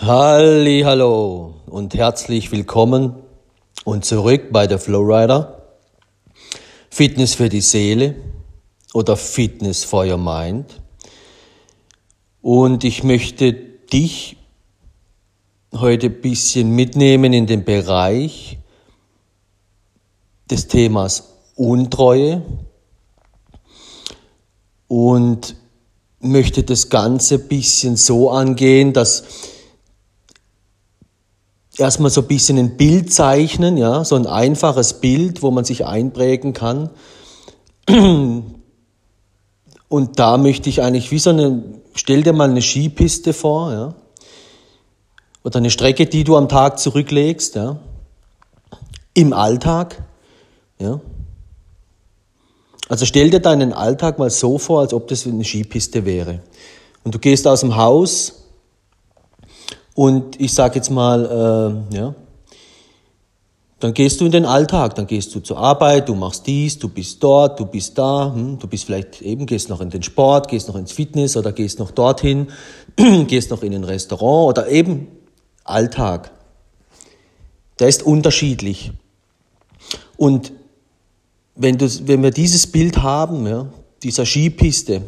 Halli, hallo und herzlich willkommen und zurück bei der Flowrider. Fitness für die Seele oder Fitness for your mind. Und ich möchte dich heute ein bisschen mitnehmen in den Bereich des Themas Untreue und möchte das Ganze ein bisschen so angehen, dass erstmal so ein bisschen ein Bild zeichnen, ja, so ein einfaches Bild, wo man sich einprägen kann. Und da möchte ich eigentlich wie so eine, stell dir mal eine Skipiste vor, ja, oder eine Strecke, die du am Tag zurücklegst, ja, im Alltag, ja. Also stell dir deinen Alltag mal so vor, als ob das eine Skipiste wäre. Und du gehst aus dem Haus, und ich sage jetzt mal, äh, ja, dann gehst du in den Alltag, dann gehst du zur Arbeit, du machst dies, du bist dort, du bist da, hm, du bist vielleicht eben, gehst noch in den Sport, gehst noch ins Fitness oder gehst noch dorthin, gehst noch in ein Restaurant oder eben Alltag. Der ist unterschiedlich. Und wenn, du, wenn wir dieses Bild haben, ja, dieser Skipiste,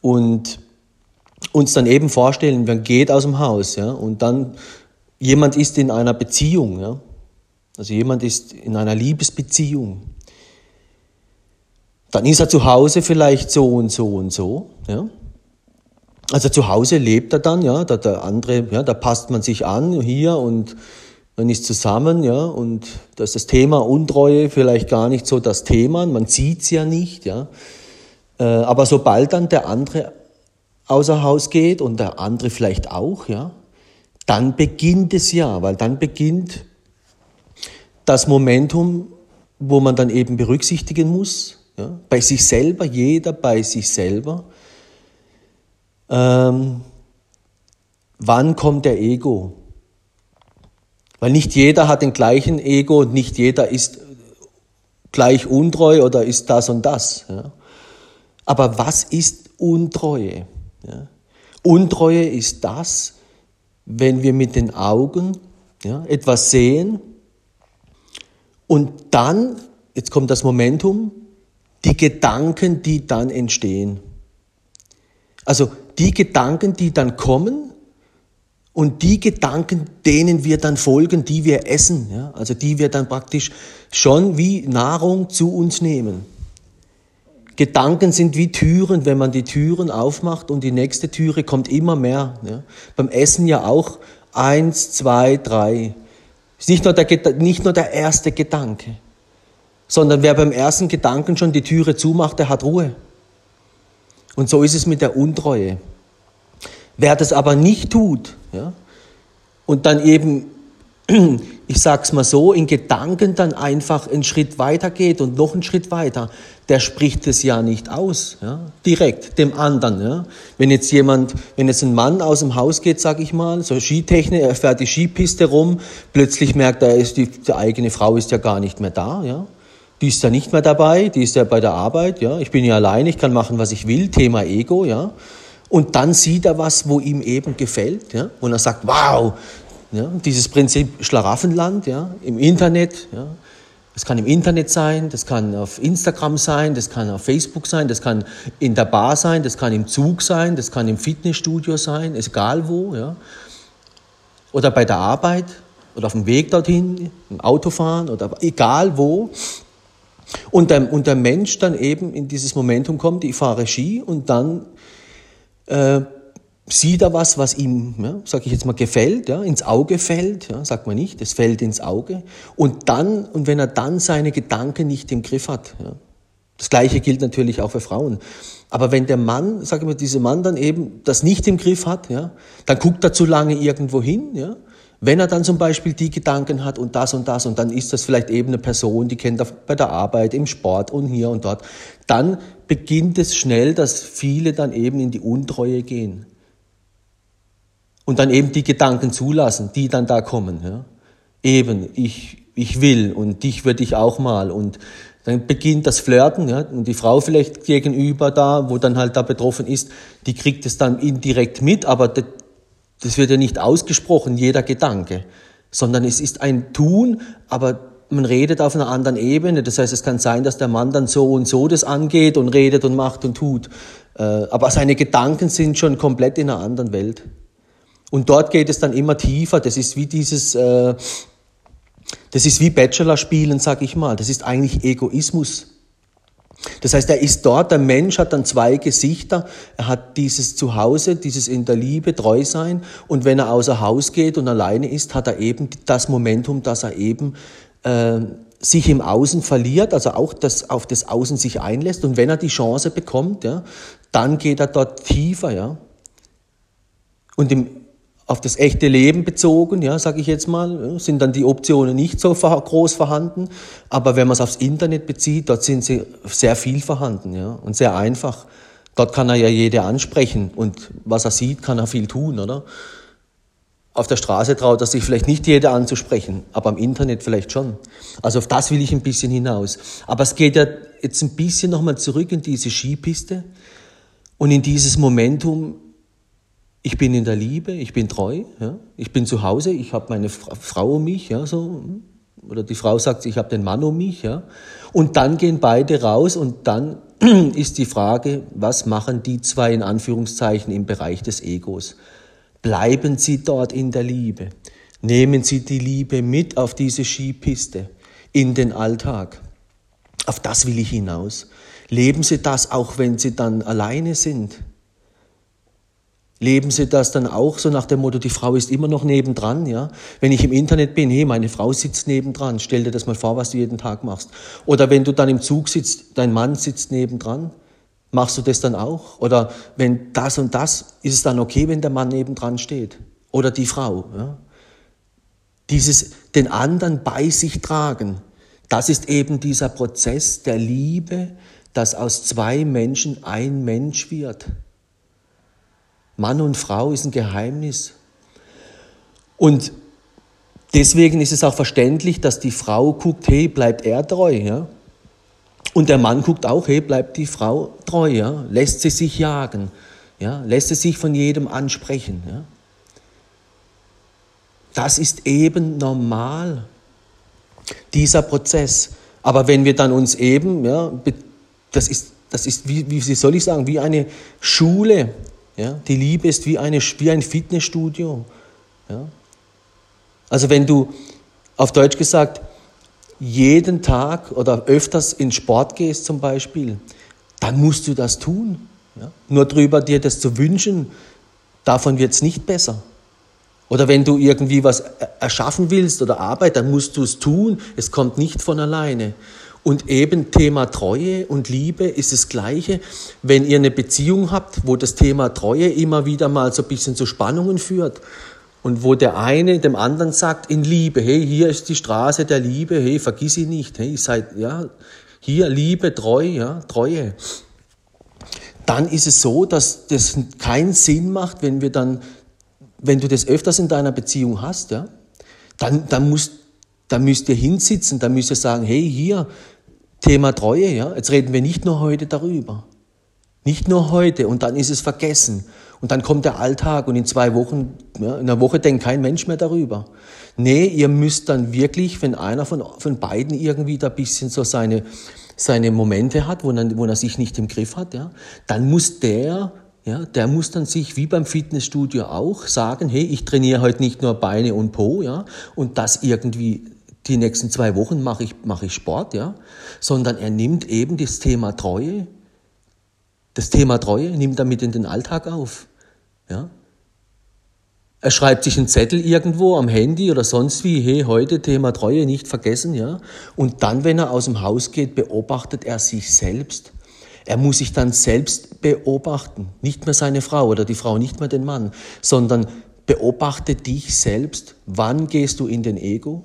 und uns dann eben vorstellen, man geht aus dem Haus, ja, und dann jemand ist in einer Beziehung, ja, also jemand ist in einer Liebesbeziehung. Dann ist er zu Hause vielleicht so und so und so, ja. Also zu Hause lebt er dann, ja, da der andere, ja, da passt man sich an hier und man ist zusammen, ja, und da ist das Thema Untreue vielleicht gar nicht so das Thema, man sieht's ja nicht, ja. Äh, aber sobald dann der andere außer Haus geht und der andere vielleicht auch, ja, dann beginnt es ja, weil dann beginnt das Momentum, wo man dann eben berücksichtigen muss, ja, bei sich selber, jeder bei sich selber. Ähm, wann kommt der Ego? Weil nicht jeder hat den gleichen Ego und nicht jeder ist gleich untreu oder ist das und das. Ja. Aber was ist Untreue? Ja. Untreue ist das, wenn wir mit den Augen ja, etwas sehen und dann, jetzt kommt das Momentum, die Gedanken, die dann entstehen. Also die Gedanken, die dann kommen und die Gedanken, denen wir dann folgen, die wir essen, ja, also die wir dann praktisch schon wie Nahrung zu uns nehmen. Gedanken sind wie Türen, wenn man die Türen aufmacht und die nächste Türe kommt immer mehr. Ja. Beim Essen ja auch eins, zwei, drei. Ist nicht nur, der, nicht nur der erste Gedanke, sondern wer beim ersten Gedanken schon die Türe zumacht, der hat Ruhe. Und so ist es mit der Untreue. Wer das aber nicht tut ja, und dann eben ich sag's mal so, in Gedanken dann einfach einen Schritt weiter geht und noch einen Schritt weiter, der spricht es ja nicht aus, ja, direkt dem anderen. Ja. Wenn jetzt jemand, wenn jetzt ein Mann aus dem Haus geht, sag ich mal, so Skitechnik, er fährt die Skipiste rum, plötzlich merkt er, ist die, die eigene Frau ist ja gar nicht mehr da, ja. Die ist ja nicht mehr dabei, die ist ja bei der Arbeit, ja. Ich bin ja allein, ich kann machen, was ich will, Thema Ego, ja. Und dann sieht er was, wo ihm eben gefällt, ja. Und er sagt, wow, ja, dieses Prinzip Schlaraffenland ja, im Internet. Ja. Das kann im Internet sein, das kann auf Instagram sein, das kann auf Facebook sein, das kann in der Bar sein, das kann im Zug sein, das kann im Fitnessstudio sein, egal wo. Ja. Oder bei der Arbeit oder auf dem Weg dorthin, im Autofahren oder egal wo. Und der, und der Mensch dann eben in dieses Momentum kommt, ich fahre Ski und dann äh, sieht er was, was ihm, ja, sage ich jetzt mal, gefällt, ja, ins Auge fällt, ja, sagt man nicht, es fällt ins Auge. Und dann, und wenn er dann seine Gedanken nicht im Griff hat, ja, das Gleiche gilt natürlich auch für Frauen. Aber wenn der Mann, sage ich mal, dieser Mann dann eben das nicht im Griff hat, ja, dann guckt er zu lange irgendwo hin, ja. Wenn er dann zum Beispiel die Gedanken hat und das und das und dann ist das vielleicht eben eine Person, die kennt er bei der Arbeit, im Sport und hier und dort, dann beginnt es schnell, dass viele dann eben in die Untreue gehen. Und dann eben die Gedanken zulassen, die dann da kommen. Ja? Eben, ich, ich will und dich würde ich auch mal. Und dann beginnt das Flirten. Ja? Und die Frau vielleicht gegenüber da, wo dann halt da betroffen ist, die kriegt es dann indirekt mit, aber das wird ja nicht ausgesprochen, jeder Gedanke, sondern es ist ein Tun, aber man redet auf einer anderen Ebene. Das heißt, es kann sein, dass der Mann dann so und so das angeht und redet und macht und tut. Äh, aber seine Gedanken sind schon komplett in einer anderen Welt. Und dort geht es dann immer tiefer. Das ist wie dieses, äh, das ist wie Bachelor spielen, sag ich mal. Das ist eigentlich Egoismus. Das heißt, er ist dort, der Mensch hat dann zwei Gesichter. Er hat dieses Zuhause, dieses in der Liebe treu sein. Und wenn er außer Haus geht und alleine ist, hat er eben das Momentum, dass er eben äh, sich im Außen verliert, also auch das, auf das Außen sich einlässt. Und wenn er die Chance bekommt, ja, dann geht er dort tiefer, ja. Und im, auf das echte Leben bezogen, ja, sage ich jetzt mal, sind dann die Optionen nicht so groß vorhanden. Aber wenn man es aufs Internet bezieht, dort sind sie sehr viel vorhanden, ja, und sehr einfach. Dort kann er ja jede ansprechen und was er sieht, kann er viel tun, oder? Auf der Straße traut er sich vielleicht nicht jeder anzusprechen, aber am Internet vielleicht schon. Also auf das will ich ein bisschen hinaus. Aber es geht ja jetzt ein bisschen nochmal zurück in diese Skipiste und in dieses Momentum, ich bin in der Liebe, ich bin treu, ja, ich bin zu Hause, ich habe meine Frau um mich, ja, so, oder die Frau sagt, ich habe den Mann um mich, ja, und dann gehen beide raus und dann ist die Frage, was machen die zwei in Anführungszeichen im Bereich des Egos? Bleiben Sie dort in der Liebe. Nehmen Sie die Liebe mit auf diese Skipiste, in den Alltag. Auf das will ich hinaus. Leben Sie das auch, wenn Sie dann alleine sind. Leben Sie das dann auch so nach dem Motto, die Frau ist immer noch nebendran, ja? Wenn ich im Internet bin, hey, meine Frau sitzt nebendran, stell dir das mal vor, was du jeden Tag machst. Oder wenn du dann im Zug sitzt, dein Mann sitzt nebendran. Machst du das dann auch? Oder wenn das und das, ist es dann okay, wenn der Mann nebendran steht? Oder die Frau? Ja? Dieses den anderen bei sich tragen, das ist eben dieser Prozess der Liebe, dass aus zwei Menschen ein Mensch wird. Mann und Frau ist ein Geheimnis. Und deswegen ist es auch verständlich, dass die Frau guckt, hey, bleibt er treu, ja? Und der Mann guckt auch, hey, bleibt die Frau treu, ja? lässt sie sich jagen, ja? lässt sie sich von jedem ansprechen. Ja? Das ist eben normal, dieser Prozess. Aber wenn wir dann uns eben, ja, das ist, das ist wie, wie soll ich sagen, wie eine Schule. Ja? Die Liebe ist wie, eine, wie ein Fitnessstudio. Ja? Also wenn du, auf Deutsch gesagt, jeden Tag oder öfters in Sport gehst zum Beispiel, dann musst du das tun. Ja? Nur drüber dir das zu wünschen, davon wird es nicht besser. Oder wenn du irgendwie was erschaffen willst oder Arbeit, dann musst du es tun. Es kommt nicht von alleine. Und eben Thema Treue und Liebe ist das Gleiche. Wenn ihr eine Beziehung habt, wo das Thema Treue immer wieder mal so ein bisschen zu Spannungen führt, und wo der eine dem anderen sagt in Liebe, hey, hier ist die Straße der Liebe, hey, vergiss sie nicht, hey, seid, ja, hier Liebe, treu, ja, Treue. Dann ist es so, dass das keinen Sinn macht, wenn wir dann, wenn du das öfters in deiner Beziehung hast, ja, dann, dann musst, dann müsst ihr hinsitzen, dann müsst ihr sagen, hey, hier, Thema Treue, ja, jetzt reden wir nicht nur heute darüber. Nicht nur heute und dann ist es vergessen. Und dann kommt der Alltag und in zwei Wochen, ja, in einer Woche denkt kein Mensch mehr darüber. Nee, ihr müsst dann wirklich, wenn einer von, von beiden irgendwie da bisschen so seine, seine Momente hat, wo er, wo er sich nicht im Griff hat, ja, dann muss der, ja, der muss dann sich wie beim Fitnessstudio auch sagen, hey, ich trainiere heute nicht nur Beine und Po, ja, und das irgendwie die nächsten zwei Wochen mache ich, mache ich Sport, ja, sondern er nimmt eben das Thema Treue, das Thema Treue nimmt er mit in den Alltag auf. Ja? Er schreibt sich einen Zettel irgendwo am Handy oder sonst wie, hey, heute Thema Treue nicht vergessen, ja. Und dann, wenn er aus dem Haus geht, beobachtet er sich selbst. Er muss sich dann selbst beobachten. Nicht mehr seine Frau oder die Frau, nicht mehr den Mann, sondern beobachte dich selbst. Wann gehst du in den Ego?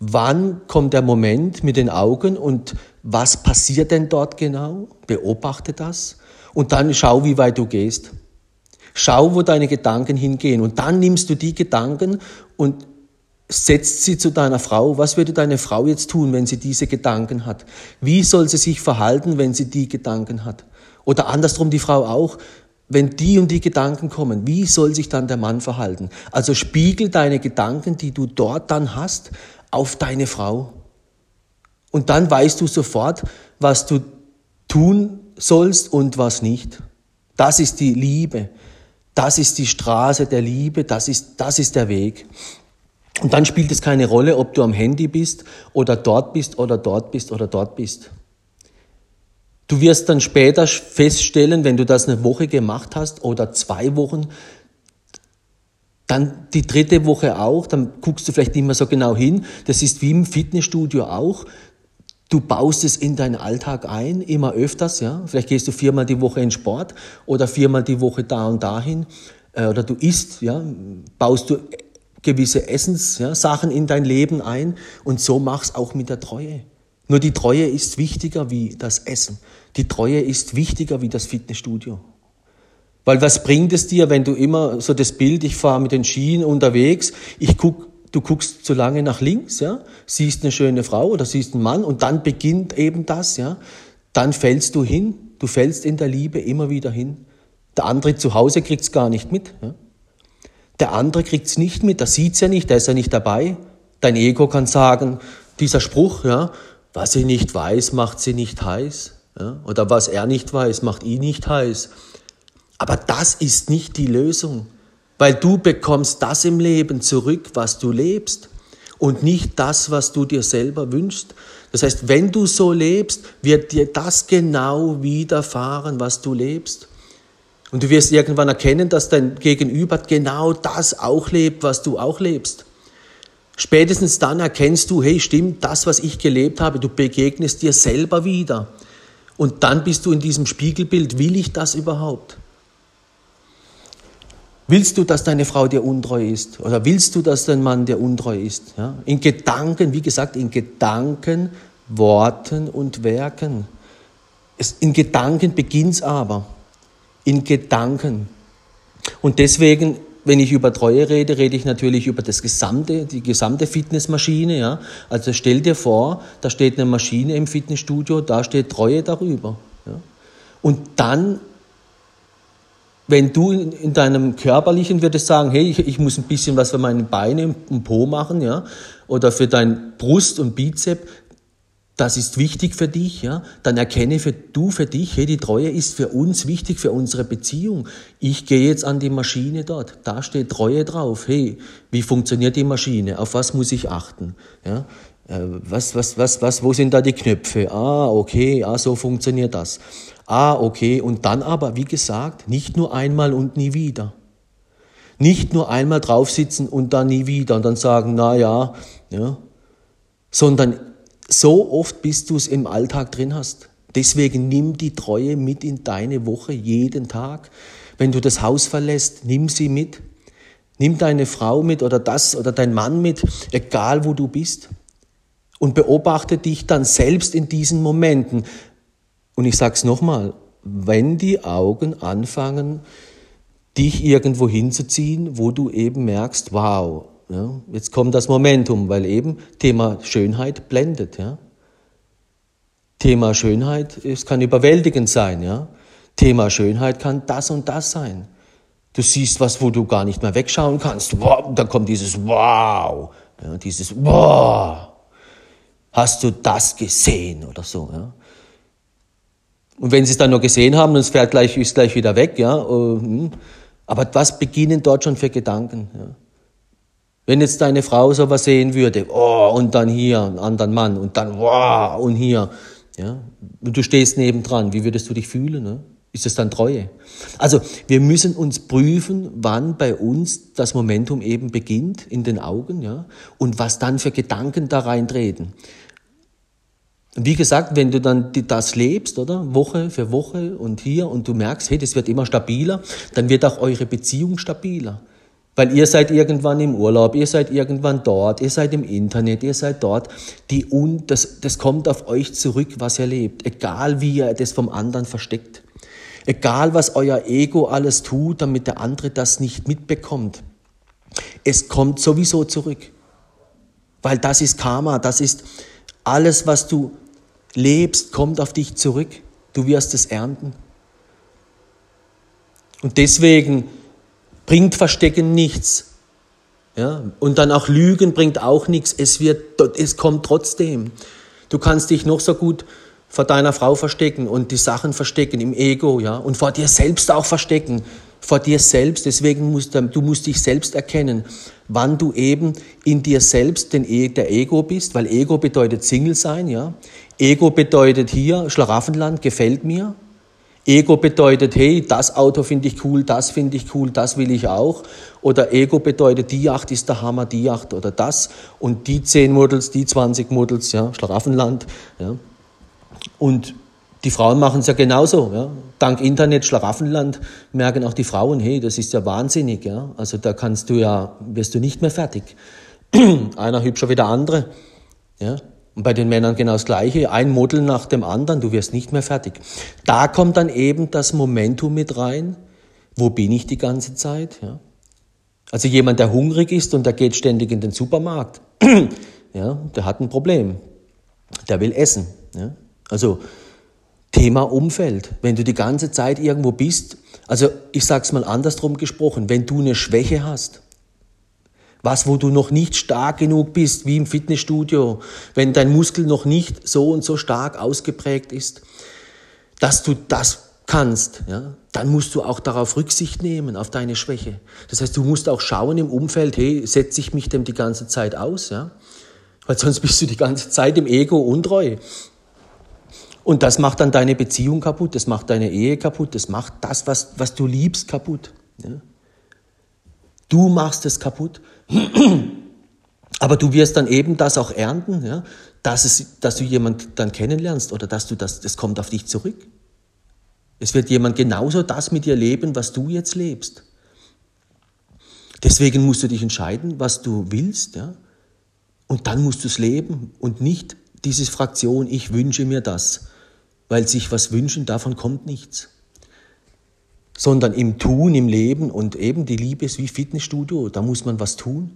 Wann kommt der Moment mit den Augen und was passiert denn dort genau? Beobachte das und dann schau, wie weit du gehst. Schau, wo deine Gedanken hingehen. Und dann nimmst du die Gedanken und setzt sie zu deiner Frau. Was würde deine Frau jetzt tun, wenn sie diese Gedanken hat? Wie soll sie sich verhalten, wenn sie die Gedanken hat? Oder andersrum die Frau auch. Wenn die und die Gedanken kommen, wie soll sich dann der Mann verhalten? Also spiegel deine Gedanken, die du dort dann hast, auf deine Frau. Und dann weißt du sofort, was du tun sollst und was nicht. Das ist die Liebe. Das ist die Straße der Liebe. Das ist, das ist der Weg. Und dann spielt es keine Rolle, ob du am Handy bist oder dort bist oder dort bist oder dort bist. Du wirst dann später feststellen, wenn du das eine Woche gemacht hast oder zwei Wochen, dann die dritte Woche auch, dann guckst du vielleicht nicht mehr so genau hin. Das ist wie im Fitnessstudio auch. Du baust es in deinen Alltag ein, immer öfters, ja. Vielleicht gehst du viermal die Woche in Sport oder viermal die Woche da und dahin. Äh, oder du isst, ja. Baust du gewisse Essenssachen ja, in dein Leben ein und so mach's auch mit der Treue. Nur die Treue ist wichtiger wie das Essen. Die Treue ist wichtiger wie das Fitnessstudio. Weil was bringt es dir, wenn du immer so das Bild, ich fahre mit den Schienen unterwegs, ich guck, du guckst zu lange nach links, ja, siehst eine schöne Frau oder siehst einen Mann und dann beginnt eben das, ja, dann fällst du hin, du fällst in der Liebe immer wieder hin. Der andere zu Hause kriegt's gar nicht mit. Ja. Der andere kriegt's nicht mit, der sieht's ja nicht, der ist ja nicht dabei. Dein Ego kann sagen, dieser Spruch, ja, was sie nicht weiß, macht sie nicht heiß. Ja? Oder was er nicht weiß, macht ihn nicht heiß. Aber das ist nicht die Lösung, weil du bekommst das im Leben zurück, was du lebst und nicht das, was du dir selber wünschst. Das heißt, wenn du so lebst, wird dir das genau widerfahren, was du lebst. Und du wirst irgendwann erkennen, dass dein Gegenüber genau das auch lebt, was du auch lebst. Spätestens dann erkennst du, hey, stimmt, das, was ich gelebt habe, du begegnest dir selber wieder. Und dann bist du in diesem Spiegelbild, will ich das überhaupt? Willst du, dass deine Frau dir untreu ist? Oder willst du, dass dein Mann dir untreu ist? Ja? In Gedanken, wie gesagt, in Gedanken, Worten und Werken. Es, in Gedanken beginnt es aber. In Gedanken. Und deswegen wenn ich über Treue rede, rede ich natürlich über das gesamte, die gesamte Fitnessmaschine. Ja? Also stell dir vor, da steht eine Maschine im Fitnessstudio, da steht Treue darüber. Ja? Und dann, wenn du in, in, deinem Körperlichen würdest sagen, hey, ich, ich, muss ein bisschen was für meine Beine und Po machen, ja, oder für dein Brust und Bizep, das ist wichtig für dich, ja, dann erkenne für du für dich, hey, die Treue ist für uns wichtig, für unsere Beziehung. Ich gehe jetzt an die Maschine dort, da steht Treue drauf. Hey, wie funktioniert die Maschine? Auf was muss ich achten? Ja, äh, was, was, was, was, wo sind da die Knöpfe? Ah, okay, ah, so funktioniert das. Ah, okay, und dann aber, wie gesagt, nicht nur einmal und nie wieder. Nicht nur einmal draufsitzen und dann nie wieder und dann sagen, na ja, ja, sondern so oft, bis du es im Alltag drin hast. Deswegen nimm die Treue mit in deine Woche jeden Tag. Wenn du das Haus verlässt, nimm sie mit. Nimm deine Frau mit oder das oder dein Mann mit, egal wo du bist. Und beobachte dich dann selbst in diesen Momenten. Und ich sag's nochmal, wenn die Augen anfangen, dich irgendwo hinzuziehen, wo du eben merkst, wow, ja, jetzt kommt das Momentum, weil eben Thema Schönheit blendet. Ja. Thema Schönheit, es kann überwältigend sein. Ja. Thema Schönheit kann das und das sein. Du siehst was, wo du gar nicht mehr wegschauen kannst. Wow, dann kommt dieses Wow, ja, dieses Wow. Hast du das gesehen oder so? Ja. Und wenn sie es dann nur gesehen haben, dann fährt gleich, ist gleich wieder weg. Ja. Äh, hm. Aber was beginnen dort schon für Gedanken? Ja. Wenn jetzt deine Frau sowas sehen würde, oh, und dann hier einen anderen Mann und dann, wow, und hier, ja, und du stehst nebendran, wie würdest du dich fühlen? Ne? Ist das dann Treue? Also wir müssen uns prüfen, wann bei uns das Momentum eben beginnt in den Augen, ja, und was dann für Gedanken da reintreten. wie gesagt, wenn du dann das lebst, oder Woche für Woche und hier und du merkst, hey, das wird immer stabiler, dann wird auch eure Beziehung stabiler. Weil ihr seid irgendwann im Urlaub, ihr seid irgendwann dort, ihr seid im Internet, ihr seid dort. Die Un das, das kommt auf euch zurück, was ihr lebt. Egal wie ihr das vom anderen versteckt. Egal was euer Ego alles tut, damit der andere das nicht mitbekommt. Es kommt sowieso zurück. Weil das ist Karma, das ist alles, was du lebst, kommt auf dich zurück. Du wirst es ernten. Und deswegen bringt Verstecken nichts. Ja? Und dann auch Lügen bringt auch nichts. Es, wird, es kommt trotzdem. Du kannst dich noch so gut vor deiner Frau verstecken und die Sachen verstecken im Ego, ja, und vor dir selbst auch verstecken, vor dir selbst. Deswegen musst du, du musst dich selbst erkennen, wann du eben in dir selbst den, e, der Ego bist, weil Ego bedeutet Single sein, ja. Ego bedeutet hier Schlaraffenland gefällt mir, Ego bedeutet, hey, das Auto finde ich cool, das finde ich cool, das will ich auch. Oder Ego bedeutet, die Yacht ist der Hammer, die Yacht oder das. Und die 10 Models, die 20 Models, ja, Schlaraffenland. Ja. Und die Frauen machen es ja genauso. Ja. Dank Internet, Schlaraffenland merken auch die Frauen, hey, das ist ja wahnsinnig. Ja. Also da kannst du ja, wirst du nicht mehr fertig. Einer hübscher wie der andere. Ja. Und bei den Männern genau das Gleiche. Ein Model nach dem anderen, du wirst nicht mehr fertig. Da kommt dann eben das Momentum mit rein. Wo bin ich die ganze Zeit? Ja. Also jemand, der hungrig ist und der geht ständig in den Supermarkt, ja, der hat ein Problem. Der will essen. Ja. Also Thema Umfeld. Wenn du die ganze Zeit irgendwo bist, also ich sag's mal andersrum gesprochen, wenn du eine Schwäche hast, was, wo du noch nicht stark genug bist, wie im Fitnessstudio, wenn dein Muskel noch nicht so und so stark ausgeprägt ist, dass du das kannst, ja, dann musst du auch darauf Rücksicht nehmen, auf deine Schwäche. Das heißt, du musst auch schauen im Umfeld, hey, setze ich mich dem die ganze Zeit aus, ja? Weil sonst bist du die ganze Zeit im Ego untreu. Und das macht dann deine Beziehung kaputt, das macht deine Ehe kaputt, das macht das, was, was du liebst, kaputt. Ja? Du machst es kaputt. Aber du wirst dann eben das auch ernten, ja, dass, es, dass du jemanden dann kennenlernst oder dass du das, das kommt auf dich zurück. Es wird jemand genauso das mit dir leben, was du jetzt lebst. Deswegen musst du dich entscheiden, was du willst, ja. Und dann musst du es leben und nicht diese Fraktion, ich wünsche mir das. Weil sich was wünschen, davon kommt nichts sondern im Tun, im Leben und eben die Liebe ist wie Fitnessstudio, da muss man was tun.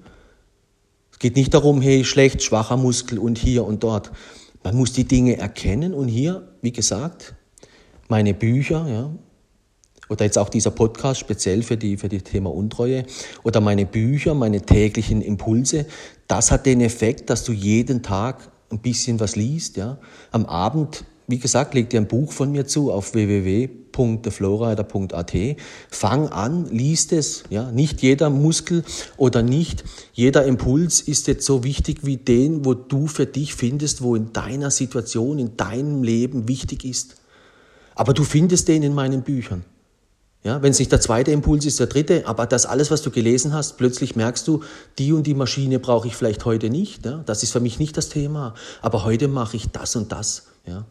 Es geht nicht darum, hey, schlecht, schwacher Muskel und hier und dort. Man muss die Dinge erkennen und hier, wie gesagt, meine Bücher, ja, oder jetzt auch dieser Podcast speziell für die für das Thema Untreue oder meine Bücher, meine täglichen Impulse, das hat den Effekt, dass du jeden Tag ein bisschen was liest, ja. Am Abend wie gesagt, leg dir ein Buch von mir zu auf www.theflowrider.at. Fang an, liest es. Ja, nicht jeder Muskel oder nicht jeder Impuls ist jetzt so wichtig wie den, wo du für dich findest, wo in deiner Situation, in deinem Leben wichtig ist. Aber du findest den in meinen Büchern. Ja, wenn es nicht der zweite Impuls ist, der dritte, aber das alles, was du gelesen hast, plötzlich merkst du, die und die Maschine brauche ich vielleicht heute nicht. Ja? Das ist für mich nicht das Thema. Aber heute mache ich das und das. Ja?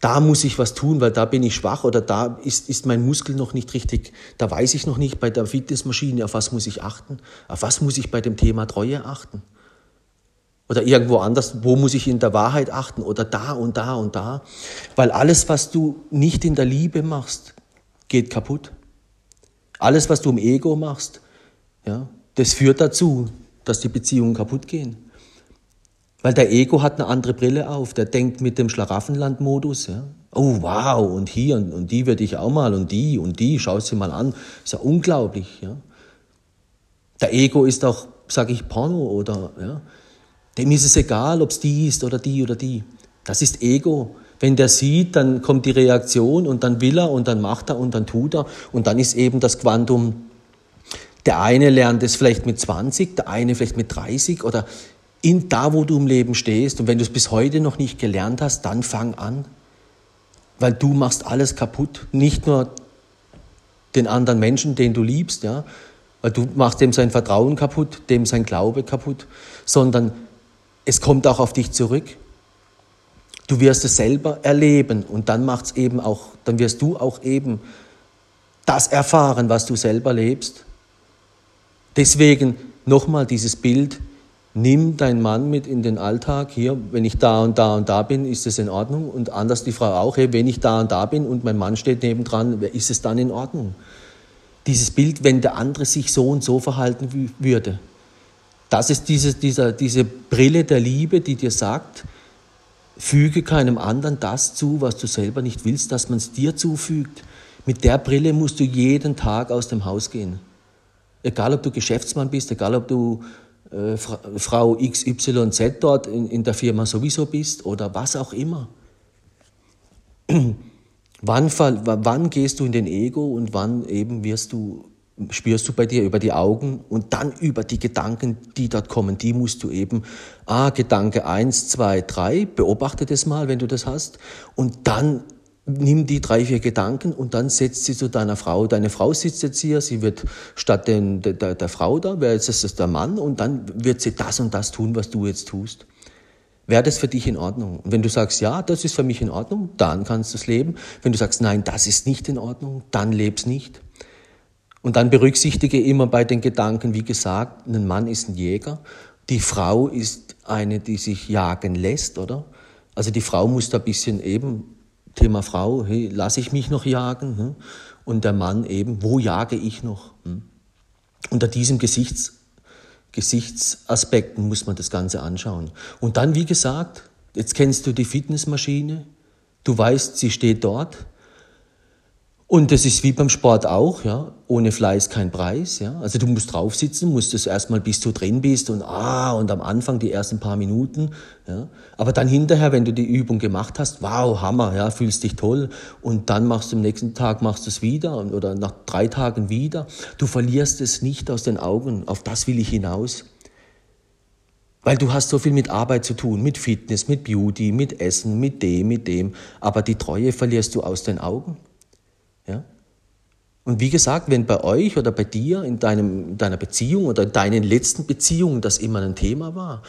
Da muss ich was tun, weil da bin ich schwach oder da ist, ist mein Muskel noch nicht richtig. Da weiß ich noch nicht bei der Fitnessmaschine, auf was muss ich achten. Auf was muss ich bei dem Thema Treue achten. Oder irgendwo anders, wo muss ich in der Wahrheit achten oder da und da und da. Weil alles, was du nicht in der Liebe machst, geht kaputt. Alles, was du im Ego machst, ja, das führt dazu, dass die Beziehungen kaputt gehen. Weil der Ego hat eine andere Brille auf. Der denkt mit dem Schlaraffenland-Modus. Ja. Oh, wow, und hier und, und die werde ich auch mal und die und die, schau sie mal an. Ist ja unglaublich. Ja. Der Ego ist auch, sage ich, Porno oder, ja. Dem ist es egal, ob es die ist oder die oder die. Das ist Ego. Wenn der sieht, dann kommt die Reaktion und dann will er und dann macht er und dann tut er und dann ist eben das Quantum, der eine lernt es vielleicht mit 20, der eine vielleicht mit 30 oder in da, wo du im Leben stehst und wenn du es bis heute noch nicht gelernt hast, dann fang an, weil du machst alles kaputt, nicht nur den anderen Menschen, den du liebst, ja, weil du machst dem sein Vertrauen kaputt, dem sein Glaube kaputt, sondern es kommt auch auf dich zurück. Du wirst es selber erleben. Und dann macht's eben auch, dann wirst du auch eben das erfahren, was du selber lebst. Deswegen nochmal dieses Bild, nimm deinen Mann mit in den Alltag. Hier, wenn ich da und da und da bin, ist es in Ordnung. Und anders die Frau auch, hey, wenn ich da und da bin und mein Mann steht nebendran, ist es dann in Ordnung. Dieses Bild, wenn der andere sich so und so verhalten würde. Das ist diese, diese, diese Brille der Liebe, die dir sagt, Füge keinem anderen das zu, was du selber nicht willst, dass man es dir zufügt. Mit der Brille musst du jeden Tag aus dem Haus gehen. Egal, ob du Geschäftsmann bist, egal, ob du äh, Frau XYZ dort in, in der Firma sowieso bist oder was auch immer. wann, wann gehst du in den Ego und wann eben wirst du, spürst du bei dir über die Augen und dann über die Gedanken, die dort kommen, die musst du eben, ah, Gedanke eins, zwei, drei, beobachte das mal, wenn du das hast, und dann nimm die drei, vier Gedanken und dann setzt sie zu deiner Frau. Deine Frau sitzt jetzt hier, sie wird statt den, der, der, Frau da, wer ist das, der Mann, und dann wird sie das und das tun, was du jetzt tust. Wäre das für dich in Ordnung? Und wenn du sagst, ja, das ist für mich in Ordnung, dann kannst du es leben. Wenn du sagst, nein, das ist nicht in Ordnung, dann leb's nicht. Und dann berücksichtige immer bei den Gedanken, wie gesagt, ein Mann ist ein Jäger, die Frau ist eine, die sich jagen lässt, oder? Also die Frau muss da ein bisschen eben Thema Frau, hey, lasse ich mich noch jagen? Hm? Und der Mann eben, wo jage ich noch? Hm? Unter diesem Gesichts, Gesichtsaspekten muss man das Ganze anschauen. Und dann, wie gesagt, jetzt kennst du die Fitnessmaschine, du weißt, sie steht dort, und das ist wie beim Sport auch, ja. Ohne Fleiß kein Preis, ja. Also du musst drauf sitzen, musst es erstmal bis du drin bist und ah, und am Anfang die ersten paar Minuten, ja. Aber dann hinterher, wenn du die Übung gemacht hast, wow, Hammer, ja, fühlst dich toll. Und dann machst du am nächsten Tag, machst du es wieder oder nach drei Tagen wieder. Du verlierst es nicht aus den Augen. Auf das will ich hinaus. Weil du hast so viel mit Arbeit zu tun, mit Fitness, mit Beauty, mit Essen, mit dem, mit dem. Aber die Treue verlierst du aus den Augen. Und wie gesagt, wenn bei euch oder bei dir in, deinem, in deiner Beziehung oder in deinen letzten Beziehungen das immer ein Thema war,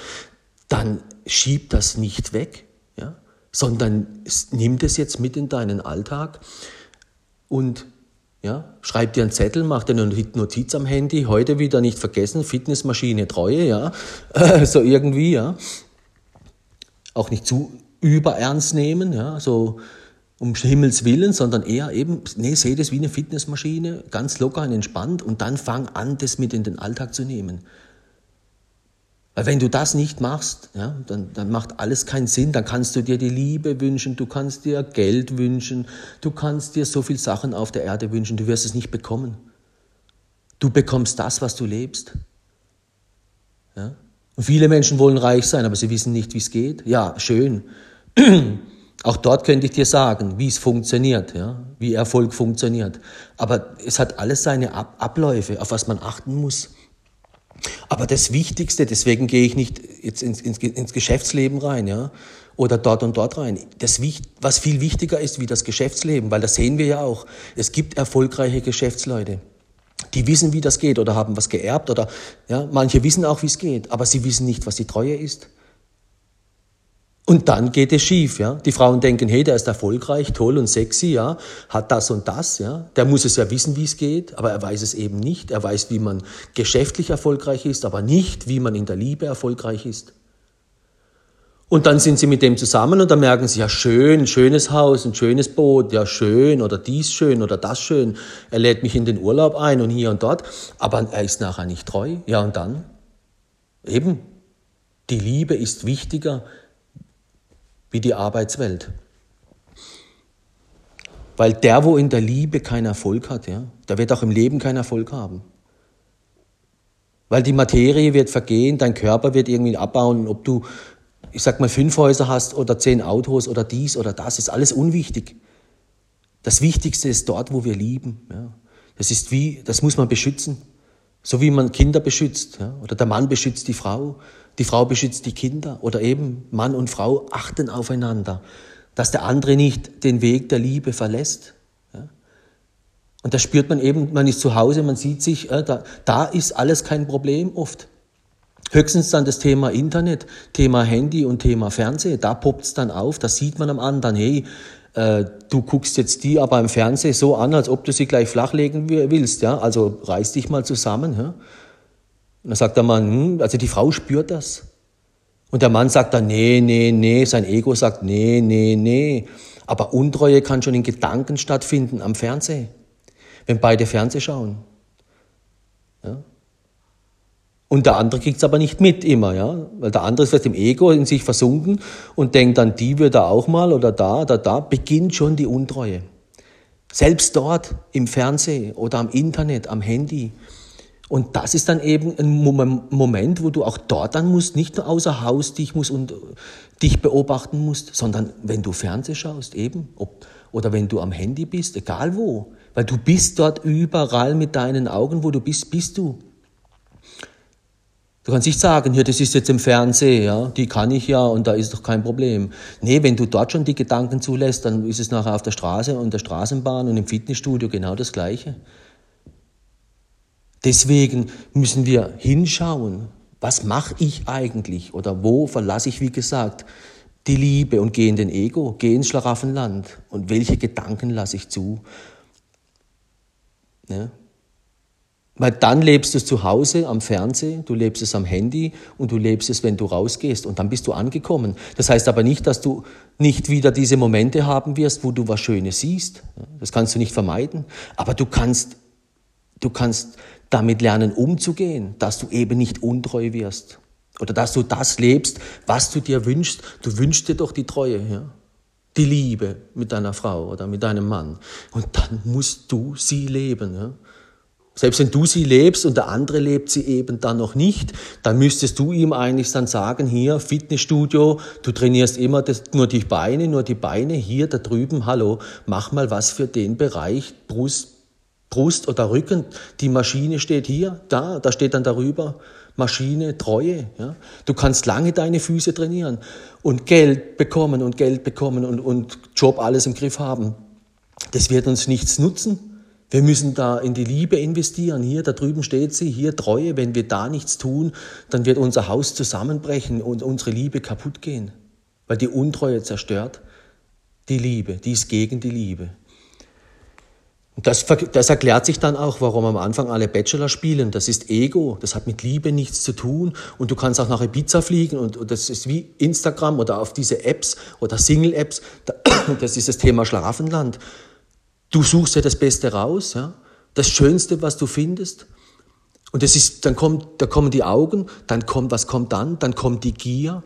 dann schieb das nicht weg, ja? sondern nimm das jetzt mit in deinen Alltag und ja, schreib dir einen Zettel, mach dir eine Notiz am Handy, heute wieder nicht vergessen, Fitnessmaschine Treue, ja, so irgendwie, ja. Auch nicht zu überernst nehmen, ja, so um Himmels Willen, sondern eher eben, nee, sehe das wie eine Fitnessmaschine, ganz locker und entspannt und dann fang an, das mit in den Alltag zu nehmen. Weil wenn du das nicht machst, ja, dann, dann macht alles keinen Sinn. Dann kannst du dir die Liebe wünschen, du kannst dir Geld wünschen, du kannst dir so viele Sachen auf der Erde wünschen, du wirst es nicht bekommen. Du bekommst das, was du lebst. Ja? Und viele Menschen wollen reich sein, aber sie wissen nicht, wie es geht. Ja, schön. Auch dort könnte ich dir sagen, wie es funktioniert, ja, wie Erfolg funktioniert. Aber es hat alles seine Ab Abläufe, auf was man achten muss. Aber das Wichtigste, deswegen gehe ich nicht jetzt ins, ins, ins Geschäftsleben rein, ja, oder dort und dort rein. Das, was viel wichtiger ist wie das Geschäftsleben, weil das sehen wir ja auch. Es gibt erfolgreiche Geschäftsleute. Die wissen, wie das geht oder haben was geerbt oder, ja, manche wissen auch, wie es geht, aber sie wissen nicht, was die Treue ist. Und dann geht es schief, ja. Die Frauen denken, hey, der ist erfolgreich, toll und sexy, ja, hat das und das, ja. Der muss es ja wissen, wie es geht, aber er weiß es eben nicht. Er weiß, wie man geschäftlich erfolgreich ist, aber nicht, wie man in der Liebe erfolgreich ist. Und dann sind sie mit dem zusammen und dann merken sie, ja schön, schönes Haus, ein schönes Boot, ja schön oder dies schön oder das schön. Er lädt mich in den Urlaub ein und hier und dort, aber er ist nachher nicht treu. Ja und dann? Eben, die Liebe ist wichtiger wie die Arbeitswelt. Weil der, wo in der Liebe keinen Erfolg hat, ja, der wird auch im Leben keinen Erfolg haben. Weil die Materie wird vergehen, dein Körper wird irgendwie abbauen. Ob du, ich sag mal, fünf Häuser hast oder zehn Autos oder dies oder das, ist alles unwichtig. Das Wichtigste ist dort, wo wir lieben. Ja. Das ist wie, das muss man beschützen. So wie man Kinder beschützt. Ja. Oder der Mann beschützt die Frau. Die Frau beschützt die Kinder oder eben Mann und Frau achten aufeinander, dass der andere nicht den Weg der Liebe verlässt. Und da spürt man eben, man ist zu Hause, man sieht sich, äh, da, da ist alles kein Problem oft. Höchstens dann das Thema Internet, Thema Handy und Thema Fernsehen, da poppt es dann auf, da sieht man am anderen, hey, äh, du guckst jetzt die aber im Fernsehen so an, als ob du sie gleich flachlegen willst, ja, also reiß dich mal zusammen, ja. Und dann sagt der Mann, hm, also die Frau spürt das. Und der Mann sagt dann, nee, nee, nee, sein Ego sagt, nee, nee, nee. Aber Untreue kann schon in Gedanken stattfinden am Fernsehen, wenn beide Fernseh schauen. Ja? Und der andere kriegt es aber nicht mit immer, ja, weil der andere ist vielleicht im Ego in sich versunken und denkt dann, die wird er auch mal oder da oder da, beginnt schon die Untreue. Selbst dort im Fernsehen oder am Internet, am Handy. Und das ist dann eben ein Moment, wo du auch dort dann musst, nicht nur außer Haus dich musst und dich beobachten musst, sondern wenn du Fernseh schaust eben, ob, oder wenn du am Handy bist, egal wo, weil du bist dort überall mit deinen Augen, wo du bist, bist du. Du kannst nicht sagen, hier, das ist jetzt im Fernsehen, ja, die kann ich ja und da ist doch kein Problem. Nee, wenn du dort schon die Gedanken zulässt, dann ist es nachher auf der Straße und der Straßenbahn und im Fitnessstudio genau das Gleiche. Deswegen müssen wir hinschauen, was mache ich eigentlich oder wo verlasse ich, wie gesagt, die Liebe und gehe in den Ego, gehe ins Schlaraffenland und welche Gedanken lasse ich zu. Ne? Weil dann lebst du es zu Hause am Fernsehen, du lebst es am Handy und du lebst es, wenn du rausgehst und dann bist du angekommen. Das heißt aber nicht, dass du nicht wieder diese Momente haben wirst, wo du was Schönes siehst. Das kannst du nicht vermeiden. Aber du kannst, du kannst damit lernen umzugehen, dass du eben nicht untreu wirst. Oder dass du das lebst, was du dir wünschst. Du wünschst dir doch die Treue, ja? die Liebe mit deiner Frau oder mit deinem Mann. Und dann musst du sie leben. Ja? Selbst wenn du sie lebst und der andere lebt sie eben dann noch nicht, dann müsstest du ihm eigentlich dann sagen, hier Fitnessstudio, du trainierst immer das, nur die Beine, nur die Beine, hier da drüben, hallo, mach mal was für den Bereich Brust, Brust oder Rücken, die Maschine steht hier, da, da steht dann darüber Maschine, Treue. Ja? Du kannst lange deine Füße trainieren und Geld bekommen und Geld bekommen und, und Job alles im Griff haben. Das wird uns nichts nutzen. Wir müssen da in die Liebe investieren. Hier, da drüben steht sie, hier Treue. Wenn wir da nichts tun, dann wird unser Haus zusammenbrechen und unsere Liebe kaputt gehen. Weil die Untreue zerstört die Liebe, die ist gegen die Liebe. Das, das, erklärt sich dann auch, warum am Anfang alle Bachelor spielen. Das ist Ego, das hat mit Liebe nichts zu tun. Und du kannst auch nach Ibiza fliegen und, und das ist wie Instagram oder auf diese Apps oder Single-Apps. Das ist das Thema Schlaraffenland. Du suchst ja das Beste raus, ja? das Schönste, was du findest. Und das ist, dann kommt, da kommen die Augen, dann kommt, was kommt dann? Dann kommt die Gier.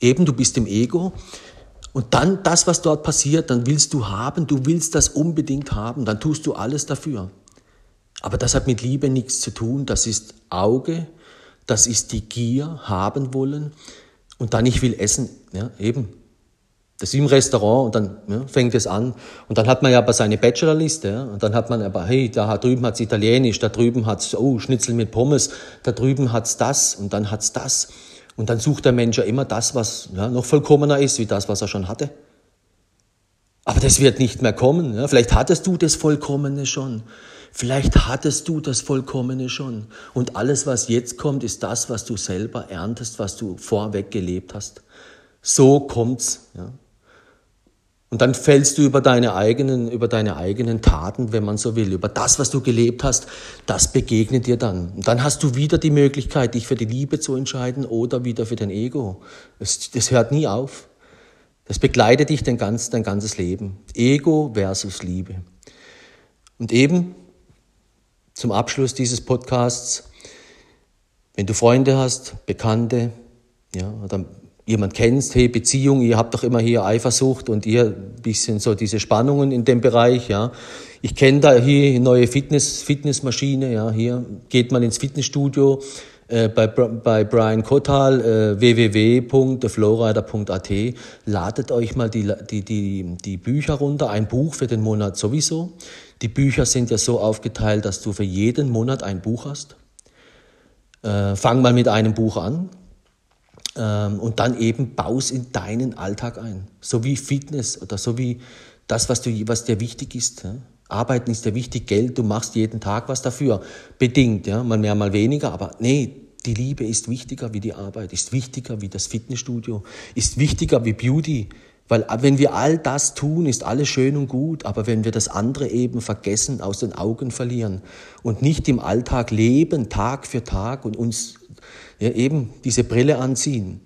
Eben, du bist im Ego. Und dann das, was dort passiert, dann willst du haben, du willst das unbedingt haben, dann tust du alles dafür. Aber das hat mit Liebe nichts zu tun, das ist Auge, das ist die Gier, haben wollen und dann ich will essen, ja, eben. Das ist im Restaurant und dann ja, fängt es an. Und dann hat man ja aber seine Bachelorliste. Ja, und dann hat man aber, hey, da drüben hat's Italienisch, da drüben hat's, oh, Schnitzel mit Pommes, da drüben hat's das und dann hat's das. Und dann sucht der Mensch ja immer das, was ja, noch vollkommener ist, wie das, was er schon hatte. Aber das wird nicht mehr kommen. Ja. Vielleicht hattest du das Vollkommene schon. Vielleicht hattest du das Vollkommene schon. Und alles, was jetzt kommt, ist das, was du selber erntest, was du vorweg gelebt hast. So kommt's. Ja. Und dann fällst du über deine eigenen, über deine eigenen Taten, wenn man so will, über das, was du gelebt hast, das begegnet dir dann. Und dann hast du wieder die Möglichkeit, dich für die Liebe zu entscheiden oder wieder für dein Ego. Das, das hört nie auf. Das begleitet dich dein, ganz, dein ganzes Leben. Ego versus Liebe. Und eben zum Abschluss dieses Podcasts, wenn du Freunde hast, Bekannte, ja, oder jemand kennst, hey, Beziehung, ihr habt doch immer hier Eifersucht und ihr bisschen so diese Spannungen in dem Bereich, ja. Ich kenne da hier neue Fitness, Fitnessmaschine, ja, hier geht man ins Fitnessstudio äh, bei, bei Brian Kotal, äh, www.theflowrider.at, ladet euch mal die, die, die, die Bücher runter, ein Buch für den Monat sowieso. Die Bücher sind ja so aufgeteilt, dass du für jeden Monat ein Buch hast. Äh, fang mal mit einem Buch an, und dann eben baust in deinen Alltag ein. So wie Fitness oder so wie das, was, du, was dir wichtig ist. Arbeiten ist dir wichtig, Geld, du machst jeden Tag was dafür. Bedingt, ja, mal mehr, mal weniger, aber nee, die Liebe ist wichtiger wie die Arbeit, ist wichtiger wie das Fitnessstudio, ist wichtiger wie Beauty. Weil wenn wir all das tun, ist alles schön und gut, aber wenn wir das andere eben vergessen, aus den Augen verlieren und nicht im Alltag leben, Tag für Tag und uns ja, eben diese Brille anziehen,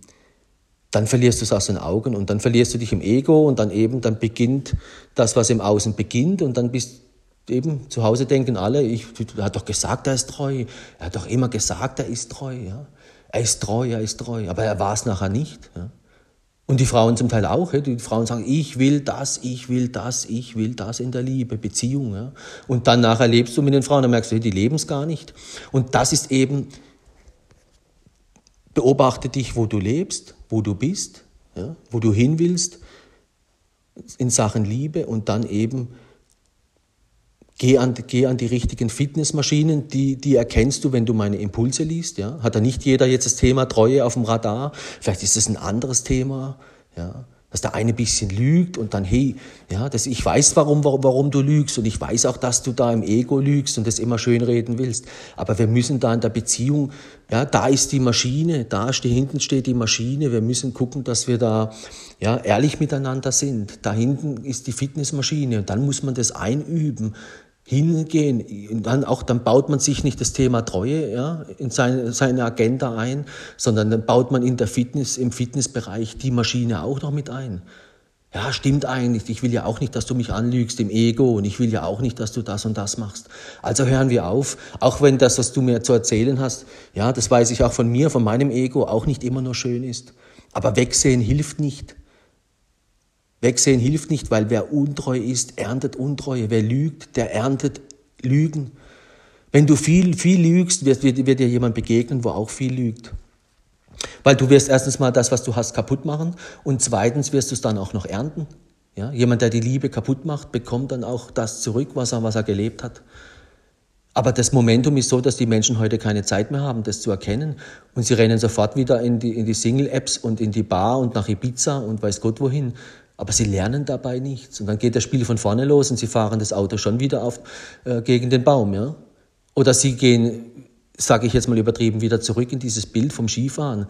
dann verlierst du es aus den Augen und dann verlierst du dich im Ego und dann eben, dann beginnt das, was im Außen beginnt und dann bist eben zu Hause denken alle, ich, er hat doch gesagt, er ist treu, er hat doch immer gesagt, er ist treu, ja. Er ist treu, er ist treu, aber er war es nachher nicht. Ja. Und die Frauen zum Teil auch. Die Frauen sagen, ich will das, ich will das, ich will das in der Liebe, Beziehung. Und dann nachher lebst du mit den Frauen, dann merkst du, die leben es gar nicht. Und das ist eben, beobachte dich, wo du lebst, wo du bist, wo du hin willst in Sachen Liebe und dann eben Geh an, geh an die richtigen Fitnessmaschinen, die, die erkennst du, wenn du meine Impulse liest. Ja? Hat da nicht jeder jetzt das Thema Treue auf dem Radar? Vielleicht ist es ein anderes Thema. Ja? Dass der eine bisschen lügt und dann, hey, ja, das, ich weiß, warum, warum, warum du lügst und ich weiß auch, dass du da im Ego lügst und das immer schön reden willst. Aber wir müssen da in der Beziehung, ja, da ist die Maschine, da steht, hinten steht die Maschine. Wir müssen gucken, dass wir da, ja, ehrlich miteinander sind. Da hinten ist die Fitnessmaschine und dann muss man das einüben hingehen. Dann auch, dann baut man sich nicht das Thema Treue ja, in seine, seine Agenda ein, sondern dann baut man in der Fitness, im Fitnessbereich die Maschine auch noch mit ein. Ja, stimmt eigentlich. Ich will ja auch nicht, dass du mich anlügst im Ego und ich will ja auch nicht, dass du das und das machst. Also hören wir auf. Auch wenn das, was du mir zu erzählen hast, ja, das weiß ich auch von mir, von meinem Ego, auch nicht immer nur schön ist. Aber wegsehen hilft nicht. Wegsehen hilft nicht, weil wer untreu ist, erntet Untreue. Wer lügt, der erntet Lügen. Wenn du viel, viel lügst, wird, wird, wird dir jemand begegnen, wo auch viel lügt. Weil du wirst erstens mal das, was du hast, kaputt machen und zweitens wirst du es dann auch noch ernten. Ja? Jemand, der die Liebe kaputt macht, bekommt dann auch das zurück, was er, was er gelebt hat. Aber das Momentum ist so, dass die Menschen heute keine Zeit mehr haben, das zu erkennen. Und sie rennen sofort wieder in die, in die Single-Apps und in die Bar und nach Ibiza und weiß Gott wohin aber sie lernen dabei nichts. Und dann geht das Spiel von vorne los und sie fahren das Auto schon wieder auf, äh, gegen den Baum. Ja? Oder sie gehen, sage ich jetzt mal übertrieben, wieder zurück in dieses Bild vom Skifahren.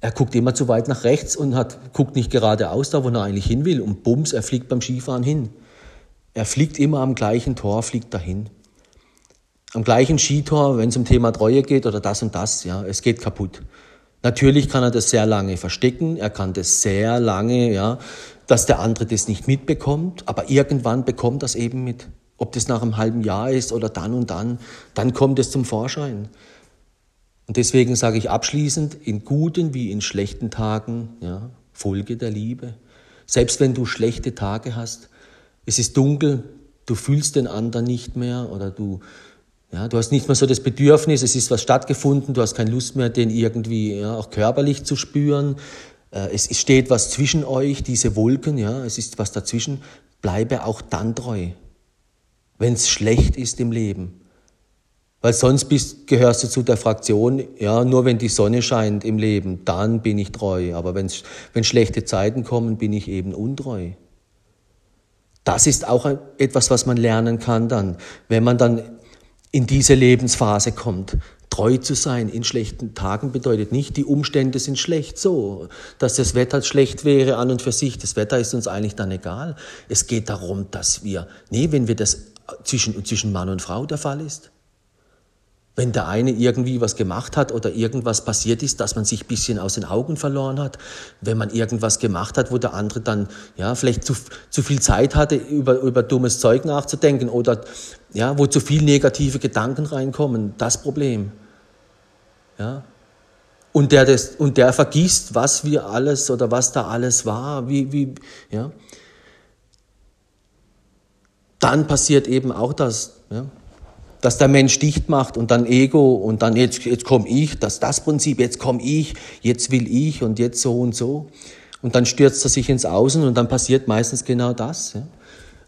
Er guckt immer zu weit nach rechts und hat, guckt nicht geradeaus da, wo er eigentlich hin will. Und bums, er fliegt beim Skifahren hin. Er fliegt immer am gleichen Tor, fliegt dahin. Am gleichen Skitor, wenn es um Thema Treue geht oder das und das, ja, es geht kaputt. Natürlich kann er das sehr lange verstecken, er kann das sehr lange, ja, dass der andere das nicht mitbekommt, aber irgendwann bekommt das eben mit. Ob das nach einem halben Jahr ist oder dann und dann, dann kommt es zum Vorschein. Und deswegen sage ich abschließend, in guten wie in schlechten Tagen, ja, Folge der Liebe. Selbst wenn du schlechte Tage hast, es ist dunkel, du fühlst den anderen nicht mehr oder du, ja, du hast nicht mehr so das Bedürfnis, es ist was stattgefunden, du hast keine Lust mehr, den irgendwie ja, auch körperlich zu spüren. Äh, es steht was zwischen euch, diese Wolken, ja, es ist was dazwischen. Bleibe auch dann treu, wenn es schlecht ist im Leben. Weil sonst bist, gehörst du zu der Fraktion, ja, nur wenn die Sonne scheint im Leben, dann bin ich treu. Aber wenn's, wenn schlechte Zeiten kommen, bin ich eben untreu. Das ist auch etwas, was man lernen kann dann, wenn man dann in diese Lebensphase kommt. Treu zu sein in schlechten Tagen bedeutet nicht, die Umstände sind schlecht so, dass das Wetter schlecht wäre an und für sich. Das Wetter ist uns eigentlich dann egal. Es geht darum, dass wir, nee, wenn wir das zwischen, zwischen Mann und Frau der Fall ist, wenn der eine irgendwie was gemacht hat oder irgendwas passiert ist, dass man sich ein bisschen aus den Augen verloren hat, wenn man irgendwas gemacht hat, wo der andere dann ja vielleicht zu, zu viel Zeit hatte, über, über dummes Zeug nachzudenken oder ja, wo zu viel negative Gedanken reinkommen, das Problem. Ja? Und der, das, und der vergisst, was wir alles oder was da alles war, wie, wie, ja. Dann passiert eben auch das, ja dass der Mensch dicht macht und dann Ego und dann jetzt, jetzt komme ich, das das Prinzip, jetzt komme ich, jetzt will ich und jetzt so und so. Und dann stürzt er sich ins Außen und dann passiert meistens genau das. Ja.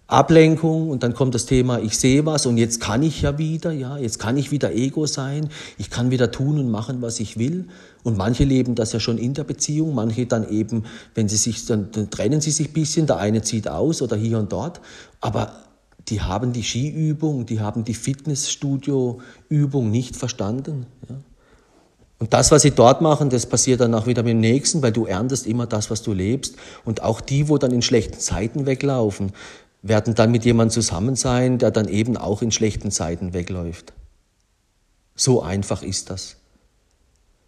Ablenkung und dann kommt das Thema, ich sehe was und jetzt kann ich ja wieder, ja, jetzt kann ich wieder Ego sein, ich kann wieder tun und machen, was ich will. Und manche leben das ja schon in der Beziehung, manche dann eben, wenn sie sich, dann, dann trennen sie sich ein bisschen, der eine zieht aus oder hier und dort. Aber die haben die Skiübung, die haben die Fitnessstudio-Übung nicht verstanden. Ja. Und das, was sie dort machen, das passiert dann auch wieder mit dem Nächsten, weil du erntest immer das, was du lebst. Und auch die, wo dann in schlechten Zeiten weglaufen, werden dann mit jemandem zusammen sein, der dann eben auch in schlechten Zeiten wegläuft. So einfach ist das.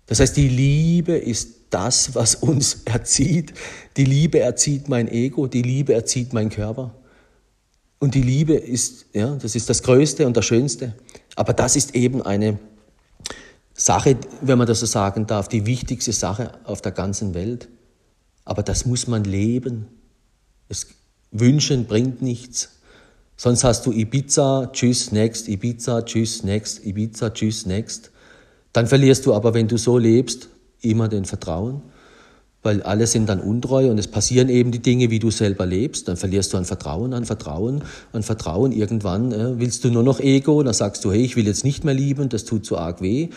Das heißt, die Liebe ist das, was uns erzieht. Die Liebe erzieht mein Ego, die Liebe erzieht mein Körper. Und die Liebe ist, ja, das ist das Größte und das Schönste. Aber das ist eben eine Sache, wenn man das so sagen darf, die wichtigste Sache auf der ganzen Welt. Aber das muss man leben. Es, Wünschen bringt nichts. Sonst hast du Ibiza, tschüss, next, Ibiza, tschüss, next, Ibiza, tschüss, next. Dann verlierst du aber, wenn du so lebst, immer den Vertrauen, weil alle sind dann untreu und es passieren eben die Dinge, wie du selber lebst. Dann verlierst du an Vertrauen, an Vertrauen, an Vertrauen. Irgendwann äh, willst du nur noch Ego, dann sagst du, hey, ich will jetzt nicht mehr lieben, das tut so arg weh.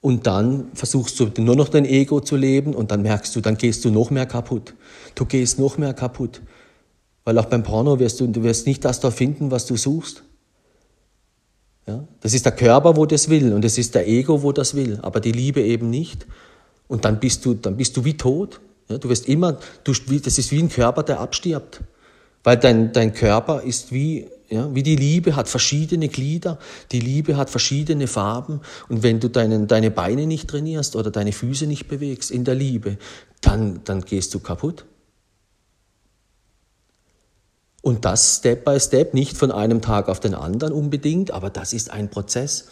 Und dann versuchst du nur noch dein Ego zu leben und dann merkst du, dann gehst du noch mehr kaputt. Du gehst noch mehr kaputt. Weil auch beim Porno wirst du, du wirst nicht das da finden, was du suchst. Ja? Das ist der Körper, wo das will und es ist der Ego, wo das will, aber die Liebe eben nicht. Und dann bist du, dann bist du wie tot. Ja? Du wirst immer, du, das ist wie ein Körper, der abstirbt. Weil dein, dein Körper ist wie, ja, wie die Liebe, hat verschiedene Glieder, die Liebe hat verschiedene Farben. Und wenn du deinen, deine Beine nicht trainierst oder deine Füße nicht bewegst in der Liebe, dann, dann gehst du kaputt. Und das Step by Step, nicht von einem Tag auf den anderen unbedingt, aber das ist ein Prozess.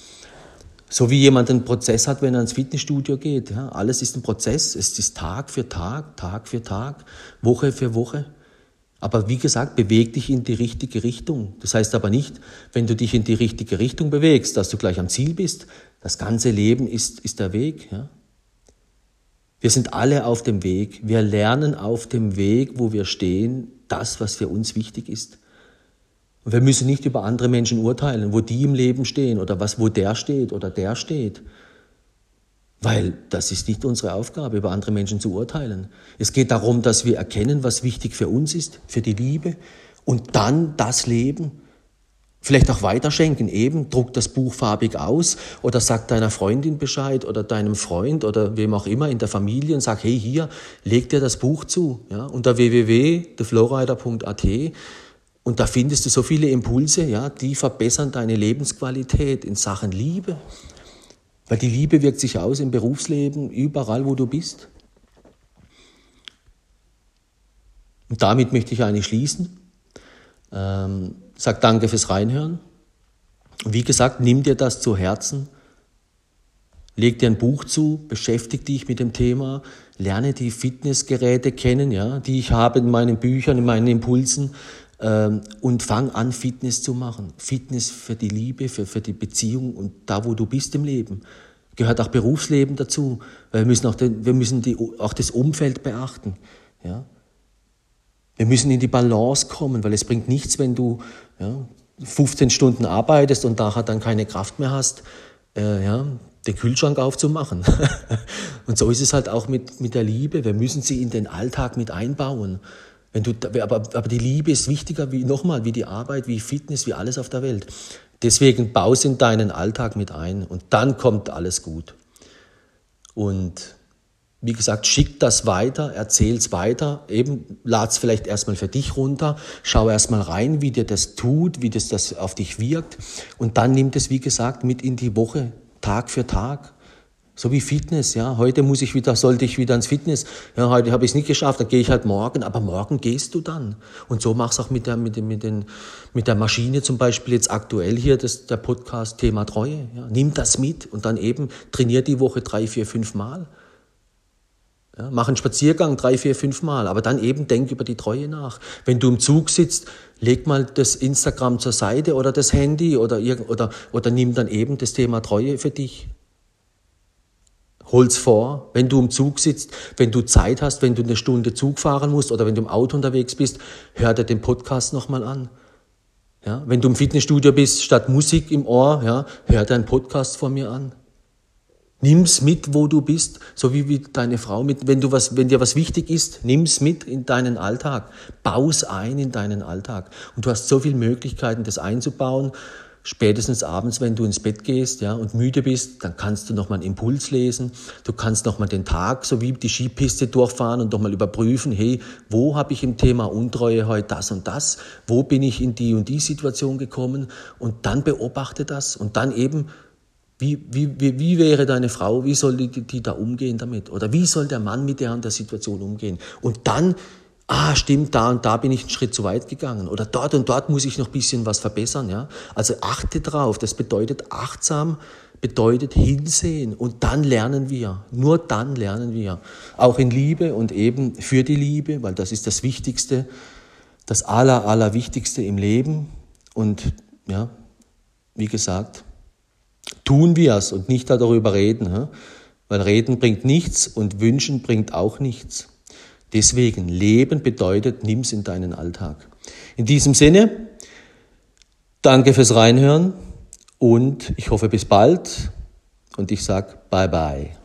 So wie jemand einen Prozess hat, wenn er ins Fitnessstudio geht. Ja, alles ist ein Prozess. Es ist Tag für Tag, Tag für Tag, Woche für Woche. Aber wie gesagt, beweg dich in die richtige Richtung. Das heißt aber nicht, wenn du dich in die richtige Richtung bewegst, dass du gleich am Ziel bist. Das ganze Leben ist, ist der Weg. Ja? Wir sind alle auf dem Weg. Wir lernen auf dem Weg, wo wir stehen, das, was für uns wichtig ist. Und wir müssen nicht über andere Menschen urteilen, wo die im Leben stehen oder was, wo der steht oder der steht. Weil das ist nicht unsere Aufgabe, über andere Menschen zu urteilen. Es geht darum, dass wir erkennen, was wichtig für uns ist, für die Liebe und dann das leben Vielleicht auch weiterschenken, eben, druck das Buch farbig aus oder sag deiner Freundin Bescheid oder deinem Freund oder wem auch immer in der Familie und sag, hey, hier, leg dir das Buch zu, ja, unter www.theflowrider.at und da findest du so viele Impulse, ja, die verbessern deine Lebensqualität in Sachen Liebe. Weil die Liebe wirkt sich aus im Berufsleben, überall, wo du bist. Und damit möchte ich eigentlich schließen. Ähm, sag danke fürs Reinhören. wie gesagt, nimm dir das zu Herzen. Leg dir ein Buch zu, beschäftige dich mit dem Thema, lerne die Fitnessgeräte kennen, ja, die ich habe in meinen Büchern, in meinen Impulsen und fang an, Fitness zu machen. Fitness für die Liebe, für, für die Beziehung und da, wo du bist im Leben. Gehört auch Berufsleben dazu, wir müssen auch, den, wir müssen die, auch das Umfeld beachten. Ja. Wir müssen in die Balance kommen, weil es bringt nichts, wenn du ja, 15 Stunden arbeitest und nachher dann keine Kraft mehr hast, äh, ja, den Kühlschrank aufzumachen. und so ist es halt auch mit, mit der Liebe. Wir müssen sie in den Alltag mit einbauen. Wenn du, aber, aber die Liebe ist wichtiger wie nochmal, wie die Arbeit, wie Fitness, wie alles auf der Welt. Deswegen bau es in deinen Alltag mit ein und dann kommt alles gut. Und wie gesagt, schick das weiter, erzähl's weiter, eben lad's vielleicht erstmal für dich runter, schau erstmal rein, wie dir das tut, wie das, das auf dich wirkt und dann nimm es, wie gesagt, mit in die Woche, Tag für Tag. So wie Fitness, ja. Heute muss ich wieder, sollte ich wieder ins Fitness. Ja, heute habe ich es nicht geschafft, dann gehe ich halt morgen, aber morgen gehst du dann. Und so mach's auch mit der, mit, dem, mit, den, mit der Maschine zum Beispiel jetzt aktuell hier, das, der Podcast Thema Treue. Ja. Nimm das mit und dann eben trainier die Woche drei, vier, fünf Mal. Ja, mach einen Spaziergang drei, vier, fünf Mal, aber dann eben denk über die Treue nach. Wenn du im Zug sitzt, leg mal das Instagram zur Seite oder das Handy oder, oder, oder nimm dann eben das Thema Treue für dich. Hol's vor, wenn du im Zug sitzt, wenn du Zeit hast, wenn du eine Stunde Zug fahren musst oder wenn du im Auto unterwegs bist, hör dir den Podcast nochmal an. Ja, wenn du im Fitnessstudio bist, statt Musik im Ohr, ja, hör dir einen Podcast von mir an. Nimm's mit, wo du bist, so wie, wie deine Frau mit. Wenn du was, wenn dir was wichtig ist, nimm's mit in deinen Alltag. Bau's ein in deinen Alltag. Und du hast so viele Möglichkeiten, das einzubauen. Spätestens abends, wenn du ins Bett gehst, ja, und müde bist, dann kannst du nochmal einen Impuls lesen. Du kannst nochmal den Tag, so wie die Skipiste durchfahren und nochmal überprüfen, hey, wo habe ich im Thema Untreue heute das und das? Wo bin ich in die und die Situation gekommen? Und dann beobachte das und dann eben wie, wie, wie, wie wäre deine Frau, wie soll die, die da umgehen damit? Oder wie soll der Mann mit der der Situation umgehen? Und dann, ah, stimmt, da und da bin ich einen Schritt zu weit gegangen. Oder dort und dort muss ich noch ein bisschen was verbessern. Ja? Also achte drauf. Das bedeutet achtsam bedeutet hinsehen und dann lernen wir. Nur dann lernen wir. Auch in Liebe und eben für die Liebe, weil das ist das Wichtigste, das Aller, Allerwichtigste im Leben. Und ja, wie gesagt, tun wir es und nicht darüber reden. Weil reden bringt nichts und wünschen bringt auch nichts. Deswegen, Leben bedeutet, nimm es in deinen Alltag. In diesem Sinne, danke fürs Reinhören und ich hoffe bis bald und ich sage bye bye.